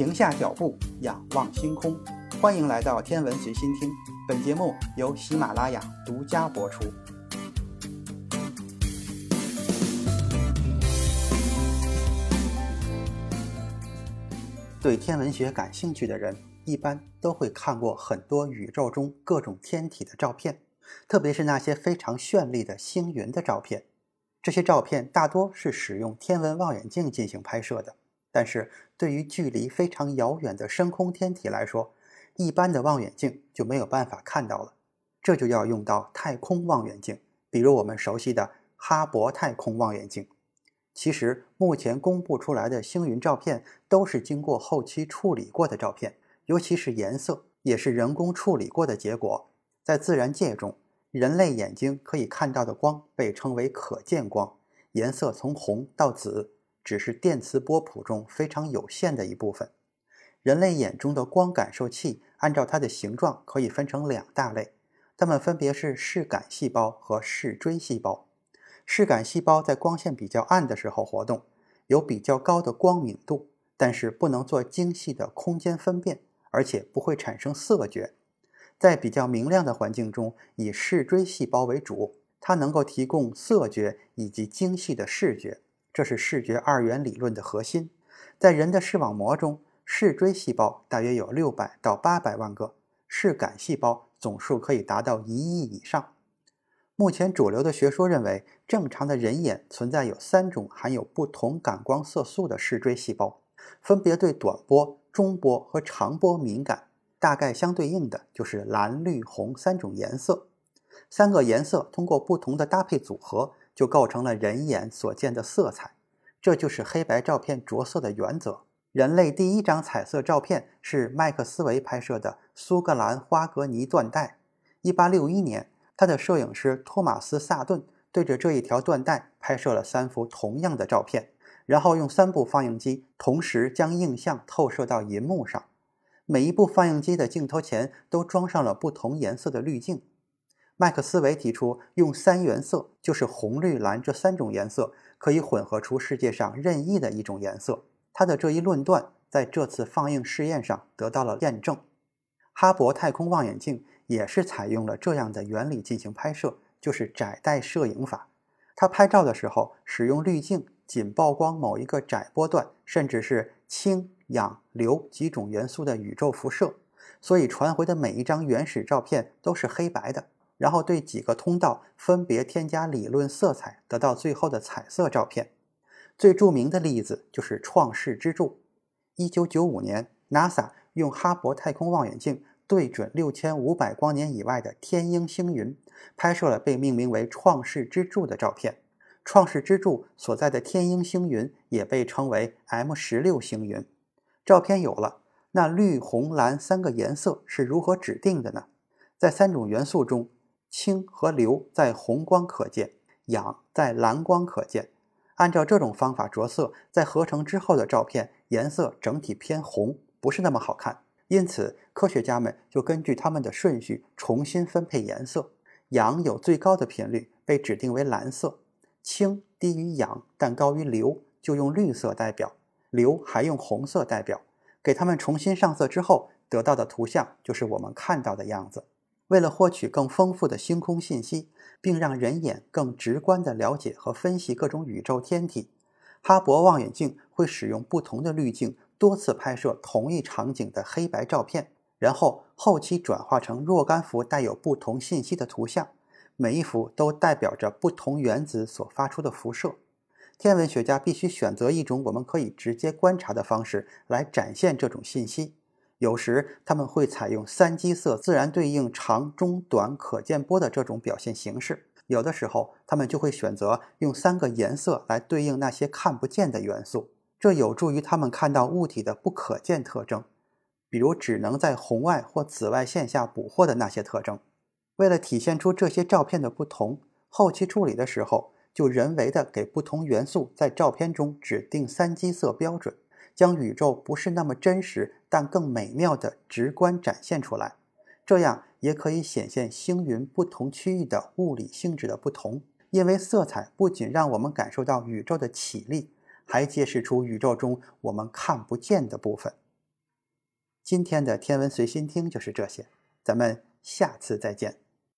停下脚步，仰望星空。欢迎来到天文随心听，本节目由喜马拉雅独家播出。对天文学感兴趣的人，一般都会看过很多宇宙中各种天体的照片，特别是那些非常绚丽的星云的照片。这些照片大多是使用天文望远镜进行拍摄的。但是对于距离非常遥远的深空天体来说，一般的望远镜就没有办法看到了，这就要用到太空望远镜，比如我们熟悉的哈勃太空望远镜。其实目前公布出来的星云照片都是经过后期处理过的照片，尤其是颜色也是人工处理过的结果。在自然界中，人类眼睛可以看到的光被称为可见光，颜色从红到紫。只是电磁波谱中非常有限的一部分。人类眼中的光感受器，按照它的形状可以分成两大类，它们分别是视杆细胞和视锥细胞。视杆细胞在光线比较暗的时候活动，有比较高的光敏度，但是不能做精细的空间分辨，而且不会产生色觉。在比较明亮的环境中，以视锥细胞为主，它能够提供色觉以及精细的视觉。这是视觉二元理论的核心。在人的视网膜中，视锥细胞大约有六百到八百万个，视杆细胞总数可以达到一亿以上。目前主流的学说认为，正常的人眼存在有三种含有不同感光色素的视锥细胞，分别对短波、中波和长波敏感。大概相对应的就是蓝、绿、红三种颜色。三个颜色通过不同的搭配组合。就构成了人眼所见的色彩，这就是黑白照片着色的原则。人类第一张彩色照片是麦克斯韦拍摄的苏格兰花格尼断带。1861年，他的摄影师托马斯·萨顿对着这一条断带拍摄了三幅同样的照片，然后用三部放映机同时将映像透射到银幕上，每一部放映机的镜头前都装上了不同颜色的滤镜。麦克斯韦提出，用三原色，就是红、绿、蓝这三种颜色，可以混合出世界上任意的一种颜色。他的这一论断在这次放映试验上得到了验证。哈勃太空望远镜也是采用了这样的原理进行拍摄，就是窄带摄影法。它拍照的时候使用滤镜，仅曝光某一个窄波段，甚至是氢、氧、硫几种元素的宇宙辐射，所以传回的每一张原始照片都是黑白的。然后对几个通道分别添加理论色彩，得到最后的彩色照片。最著名的例子就是创世之柱。一九九五年，NASA 用哈勃太空望远镜对准六千五百光年以外的天鹰星云，拍摄了被命名为创世之柱的照片。创世之柱所在的天鹰星云也被称为 M 十六星云。照片有了，那绿、红、蓝三个颜色是如何指定的呢？在三种元素中。氢和硫在红光可见，氧在蓝光可见。按照这种方法着色，在合成之后的照片颜色整体偏红，不是那么好看。因此，科学家们就根据它们的顺序重新分配颜色。氧有最高的频率，被指定为蓝色；氢低于氧但高于硫，就用绿色代表；硫还用红色代表。给它们重新上色之后，得到的图像就是我们看到的样子。为了获取更丰富的星空信息，并让人眼更直观地了解和分析各种宇宙天体，哈勃望远镜会使用不同的滤镜多次拍摄同一场景的黑白照片，然后后期转化成若干幅带有不同信息的图像，每一幅都代表着不同原子所发出的辐射。天文学家必须选择一种我们可以直接观察的方式来展现这种信息。有时他们会采用三基色自然对应长、中、短可见波的这种表现形式；有的时候，他们就会选择用三个颜色来对应那些看不见的元素，这有助于他们看到物体的不可见特征，比如只能在红外或紫外线下捕获的那些特征。为了体现出这些照片的不同，后期处理的时候就人为的给不同元素在照片中指定三基色标准。将宇宙不是那么真实，但更美妙的直观展现出来，这样也可以显现星云不同区域的物理性质的不同。因为色彩不仅让我们感受到宇宙的绮丽，还揭示出宇宙中我们看不见的部分。今天的天文随心听就是这些，咱们下次再见。